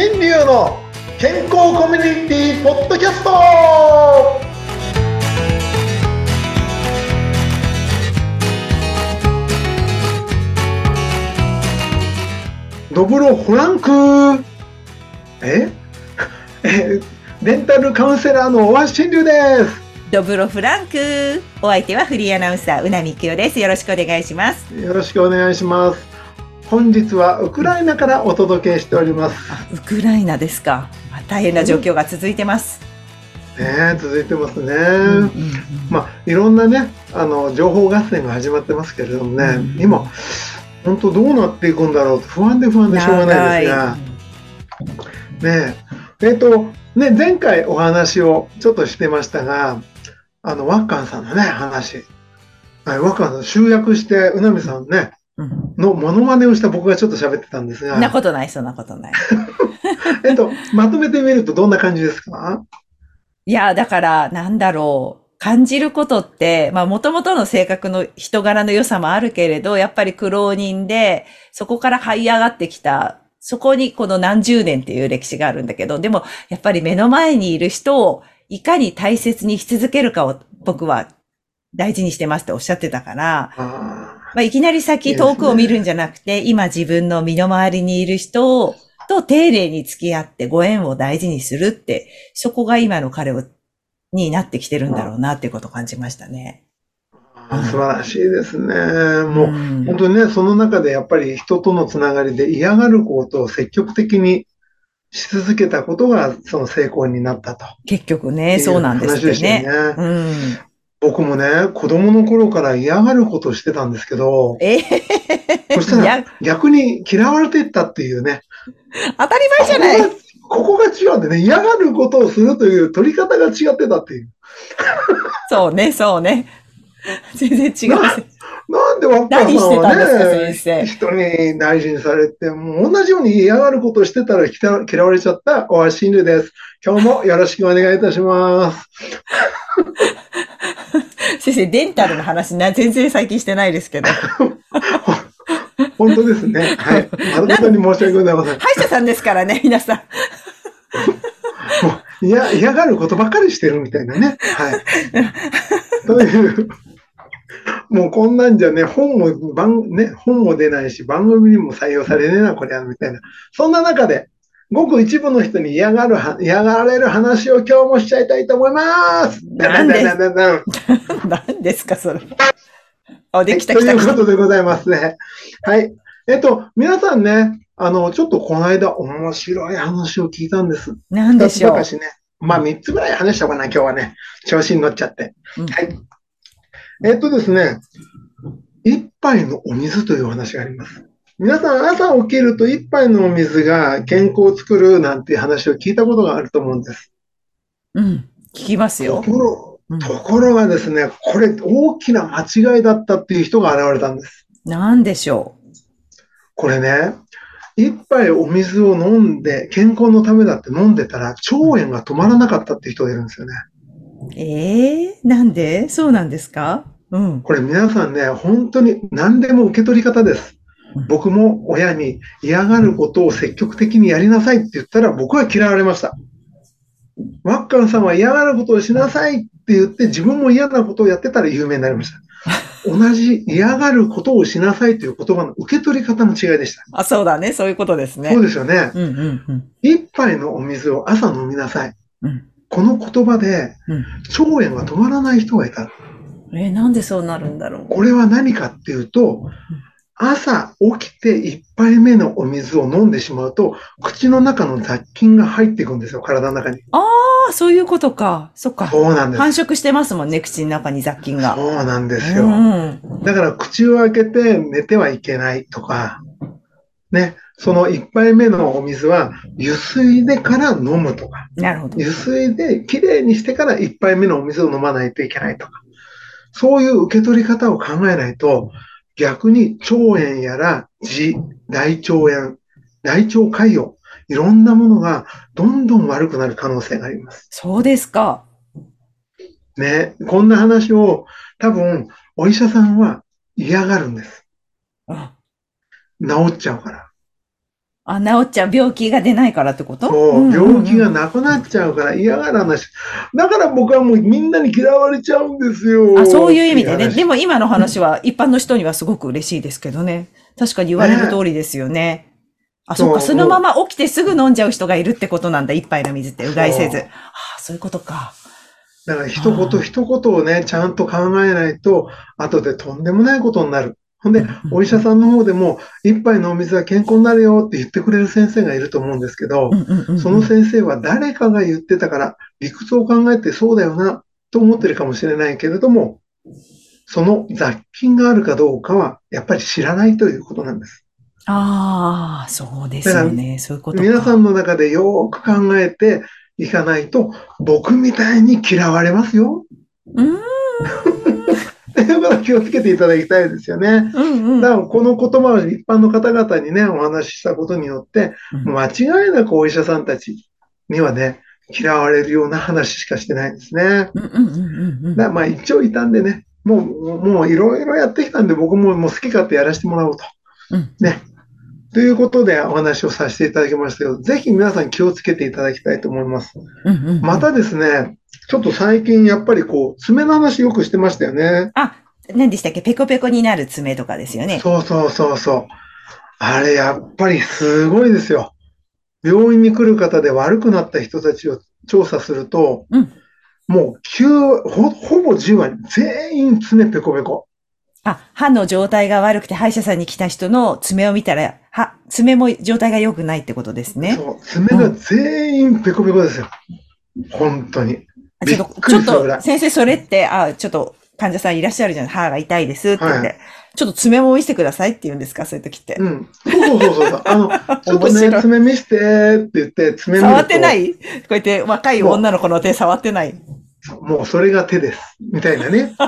新流の健康コミュニティポッドキャストドブロフランクえ？えデンタルカウンセラーの大橋新流ですドブロフランク。お相手はフリーアナウンサー、うなみきよです。よろしくお願いします。よろしくお願いします本日はウクライナからお届けしております。あ、ウクライナですか。まあ大変な状況が続いてます。ねえ続いてますね、うんうんうんまあいろんなねあの情報合戦が始まってますけれどもね、うん今本当どうなっていくんだろうと不安で不安でしょうがないですが。ねえ。えっ、とね前回お話をちょっとしてましたがあのワッカンさんのね話。はいワッカンさん集約してうなみさんねうんのモノマネをした僕がちょっと喋ってたんですそんなが、ことない、そんなことない。えっと、まとめてみるとどんな感じですか？いや、だから、なんだろう。感じることって、まあ、もともとの性格の人柄の良さもあるけれど、やっぱり苦労人で、そこから這い上がってきた、そこにこの何十年っていう歴史があるんだけど、でも、やっぱり目の前にいる人をいかに大切にし続けるかを僕は大事にしてますっておっしゃってたから、あまあ、いきなり先遠くを見るんじゃなくて、今自分の身の回りにいる人をと丁寧に付き合ってご縁を大事にするって、そこが今の彼をになってきてるんだろうなっていうことを感じましたね。あ素晴らしいですね。もう、ん本当にね、その中でやっぱり人とのつながりで嫌がることを積極的にし続けたことがその成功になったと。結局ね、そうなんですよね。ねうん。僕もね、子供の頃から嫌がることをしてたんですけど、えそしたら逆に嫌われていったっていうね。当たり前じゃない。ここが違うんでね、嫌がることをするという取り方が違ってたっていう。そうね、そうね。全然違う。なんでワッカー何してさんたんですか、はね、先生。人に大事にされて、もう同じように嫌がることをしてたら嫌嫌われちゃった大橋真理です。今日もよろしくお願いいたします。先生、デンタルの話な、全然最近してないですけど。本当ですね。はい。誠に申し訳ございません。歯医者さんですからね、皆さん。もう嫌嫌がることばっかりしてるみたいなね。はい。という、もうこんなんじゃね、本も、番、ね、本も出ないし、番組にも採用されねえな、これは、みたいな。そんな中で、ごく一部の人に嫌がるは、嫌がられる話を今日もしちゃいたいと思います。なんでですか、それ。あ、できたという来た来た。ことでございますね。はい。えっと、皆さんね、あの、ちょっとこの間面白い話を聞いたんです。二つ何でしょう。しね。まあ、三つぐらい話したかな、今日はね。調子に乗っちゃって。うんはい。えっとですね、一杯のお水というお話があります。皆さん、朝起きると一杯のお水が健康を作るなんて話を聞いたことがあると思うんです。うん。聞きますとよ。ころ、うんところがですね、これ大きな間違いだったっていう人が現れたんです。何でしょこれね、一杯お水を飲んで、健康のためだって飲んでたら、腸炎が止まらなかったっていう人がいるんですよね。う。ええなんで？そうなんですか？うん。これ皆さんね、本当に何でも受け取り方ですうん。僕も親に嫌がることを積極的にやりなさいって言ったら僕は嫌われました。ワッカンさんは嫌がることをしなさいって言って自分も嫌なことをやってたら有名になりました。同じ嫌がることをしなさいという言葉の受け取り方の違いでした。あ、そうだね。そういうことですねそう。ですよね。うんうんうん。一杯のお水を朝飲みなさい。うん。この言葉でうん。腸炎が止まらない人がいた。えーなんでそうなるんだろう。これは何かっていうと、朝起きて一杯目のお水を飲んでしまうと、口の中の雑菌が入っていくんですよ、体の中に。ああ、そういうことか。そっか。そうなんです。繁殖してますもんね、口の中に雑菌が。そうなんですうよ。ん。だから口を開けて寝てはいけないとか、ね、その一杯目のお水は湯水でから飲むとか、なるほど。湯水できれいにしてから一杯目のお水を飲まないといけないとか、そういう受け取り方を考えないと、逆に腸炎やら痔、大腸炎、大腸潰瘍、いろんなものがどんどん悪くなる可能性があります。そうですか。ね、こんな話を多分お医者さんは嫌がるんです。あ治っちゃうから。あ、治っちゃう。病気が出ないからってこと？そう、病気がななくなっちゃうから嫌がらなし。だから僕はもうみんなに嫌われちゃうんですよ。あ、そういう意味でね。でも今の話は一般の人にはすごく嬉しいですけどね。確かに言われる通りですよね。あ、そっか、そのまま起きてすぐ飲んじゃう人がいるってことなんだ。一杯の水ってうがいせず。そうああ、そういうことか。だから一言一言をね、ちゃんと考えないと、後でとんでもないことになる。ほんで、お医者さんの方でも、一杯のお水は健康になるよって言ってくれる先生がいると思うんですけどその先生は誰かが言ってたから、理屈を考えてそうだよな、と思ってるかもしれないけれども、その雑菌があるかどうかは、やっぱり知らないということなんです。ああ、そうですよね。そういうことか。皆さんの中でよーく考えていかないと、僕みたいに嫌われますよ。うー ん。ということを気をつけていただきたいですよね。うんうん。だからこの言葉を一般の方々にね、お話ししたことによって、うん間違いなくお医者さんたちにはね、嫌われるような話しかしてないですね。だまあ一応いたんでね、もう、もういろいろやってきたんで僕ももう好き勝手やらせてもらおうと。うんね。ということでお話をさせていただきましたけど、ぜひ皆さん気をつけていただきたいと思います。またですね、ちょっと最近やっぱりこう、爪の話よくしてましたよね。あ、何でしたっけ？ペコペコになる爪とかですよね。そうそうそうそう。あれやっぱりすごいですよ。病院に来る方で悪くなった人たちを調査すると、うんもう9、ほ、ほぼ10割、全員爪ペコペコ。あ、歯の状態が悪くて歯医者さんに来た人の爪を見たら、歯、爪も状態が良くないってことですね。そう、爪が全員ペコペコですよ。本当に。あちょっと、先生それって、あ、ちょっと患者さんいらっしゃるじゃない、歯が痛いですって言って、はいちょっっと爪も見せてくださいって言うんですか？そういう時って。うん。そうそうそうそう。あの、ちょっとね、爪見してって言って、爪見触ってない？こうやって若い女の子の手触ってない？もうそれが手です。みたいなね。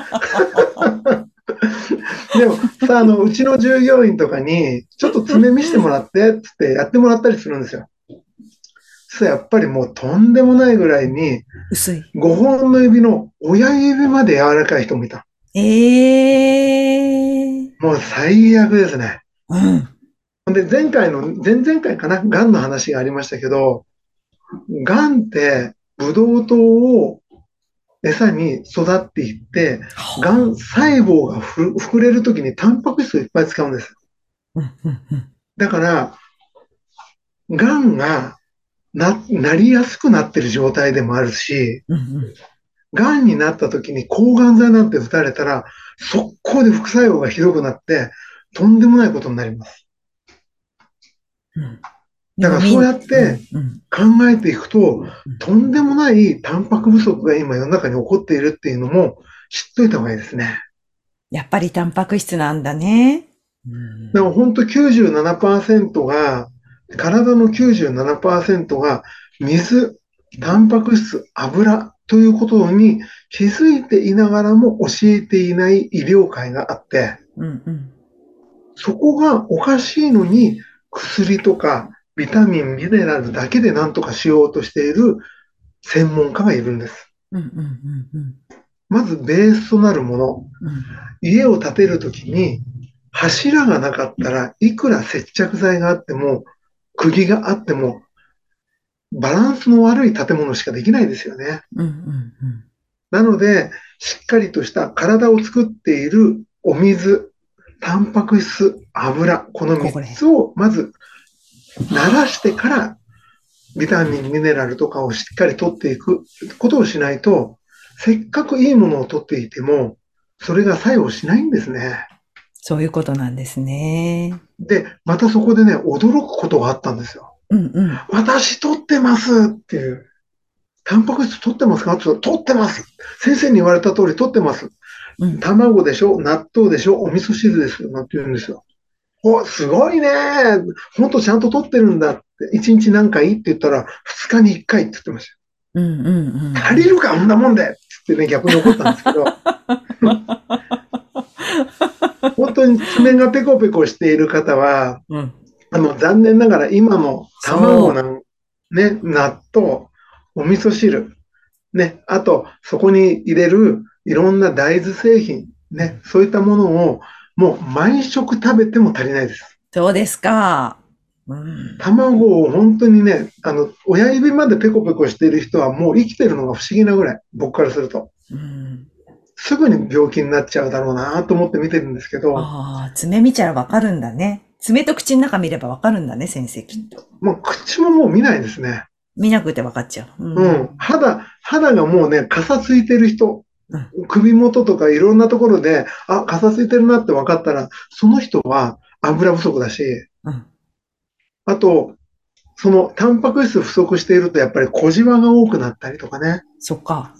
でもさ、あの、うちの従業員とかに、ちょっと爪見せてもらって、つってやってもらったりするんですよ。そしたらやっぱりもうとんでもないぐらいに、薄い。5本の指の親指まで柔らかい人もいた。ええー。もう最悪ですね。うん。で、前回の、前々回かな、癌の話がありましたけど、癌って、ブドウ糖を餌に育っていって、癌細胞がふ膨れるときにタンパク質をいっぱい使うんです。だから、癌がな、なりやすくなってる状態でもあるし、うんになった時に抗がん剤なんて打たれたら、速攻で副作用がひどくなって、とんでもないことになります。うんだからそうやってうん考えていくと、とんでもないタンパク不足が今世の中に起こっているっていうのも知っといた方がいいですね。やっぱりタンパク質なんだね。うんだから本当97%が、体の97%が水、タンパク質、油ということに気づいていながらも教えていない医療界があって、うんうんそこがおかしいのに薬とかビタミン、ミネラルだけで何とかしようとしている専門家がいるんです。うんうんうんうんまずベースとなるもの。うん家を建てるときに柱がなかったらいくら接着剤があっても釘があってもバランスの悪い建物しかできないですよね。うんうんなのでしっかりとした体を作っているお水、タンパク質、油、この3つをまず慣らしてからビタミン、ミネラルとかをしっかり取っていくことをしないとせっかくいいものを取っていてもそれが作用しないんですね。そういうことなんですね。で、またそこでね、驚くことがあったんですよ。うんうん。私取ってますっていう。タンパク質取ってますか？って取ってます。先生に言われた通り取ってます。うん卵でしょ？納豆でしょ？お味噌汁ですよ。なんて言うんですよ。お、すごいねほんとちゃんと取ってるんだって。1日何回って言ったら、2日に1回って言ってましたよ。うんうんうん。足りるか、こんなもんでってね、逆に怒ったんですけど。本当に爪がペコペコしている方は、うん。あの、残念ながら今の卵なん、ね、納豆、お味噌汁、ね、あと、そこに入れるいろんな大豆製品、ね、そういったものを、もう毎食食べても足りないです。そうですか。うん。卵を本当にね、あの、親指までペコペコしている人はもう生きてるのが不思議なぐらい、僕からすると。うん。すぐに病気になっちゃうだろうなと思って見てるんですけど、ああ、爪見ちゃらわかるんだね。爪と口の中見ればわかるんだね、先生きっと。もう口ももう見ないですね。見なくてわかっちゃう。うん。肌、肌がもうね、かさついてる人うん、首元とかいろんなところで、あ、かさついてるなって分かったら、その人は油不足だし、うん。あと、そのタンパク質不足しているとやっぱり小じわが多くなったりとかね。そっか。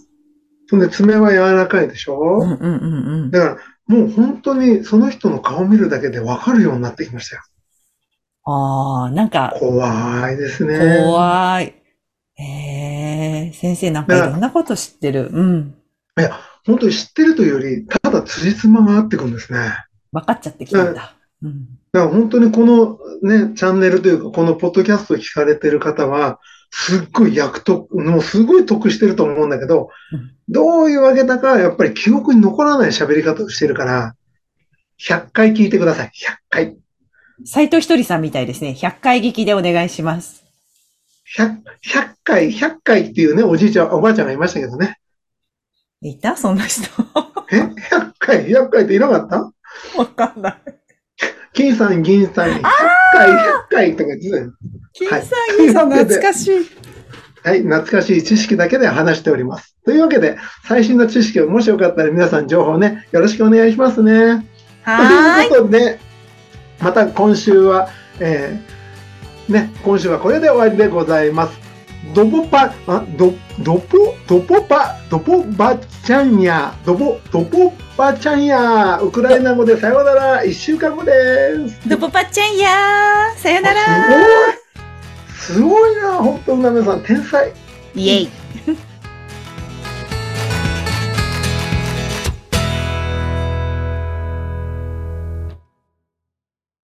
そんで爪は柔らかいでしうんょうんうんうん。だからもう本当にその人の顔を見るだけで分かるようになってきましたよ。ああ、なんか、怖いですね。怖い。へえ、先生なんかいろんなこと知ってる。うん。本当に知ってるというより、ただ辻褄が合ってくるんですね。分かっちゃってきたんだ。うん。だから本当にこのね、チャンネルというか、このポッドキャストを聞かれてる方は、すっごい役得、もうすごい得してると思うんだけどうん、どういうわけだか、やっぱり記憶に残らない喋り方をしてるから、100回聞いてください。100回。斎藤ひとりさんみたいですね。100回聞きでお願いします。100, 100回、100回っていうね、おじいちゃん、おばあちゃんがいましたけどね。いた？そんな人。え ?100 回、100回っていなかった？わかんない。金さん、銀さん、100回、100回とか言ってたよ。金さん、銀さん、懐かしい。はい、懐かしい知識だけで話しております。というわけで、最新の知識をもしよかったら皆さん情報ね、よろしくお願いしますね。はーい。ということで、また今週は、えーね、今週はこれで終わりでございます。ドボパ、あ、ド、ドポ、ドポパ、ドポバちゃんや、ドボ、ドポバちゃんや、ウクライナ語でさようなら、1週間後です。ドポパッチャンやー。さよならすごいすごいな、本当、うなめさん、天才。イエイ。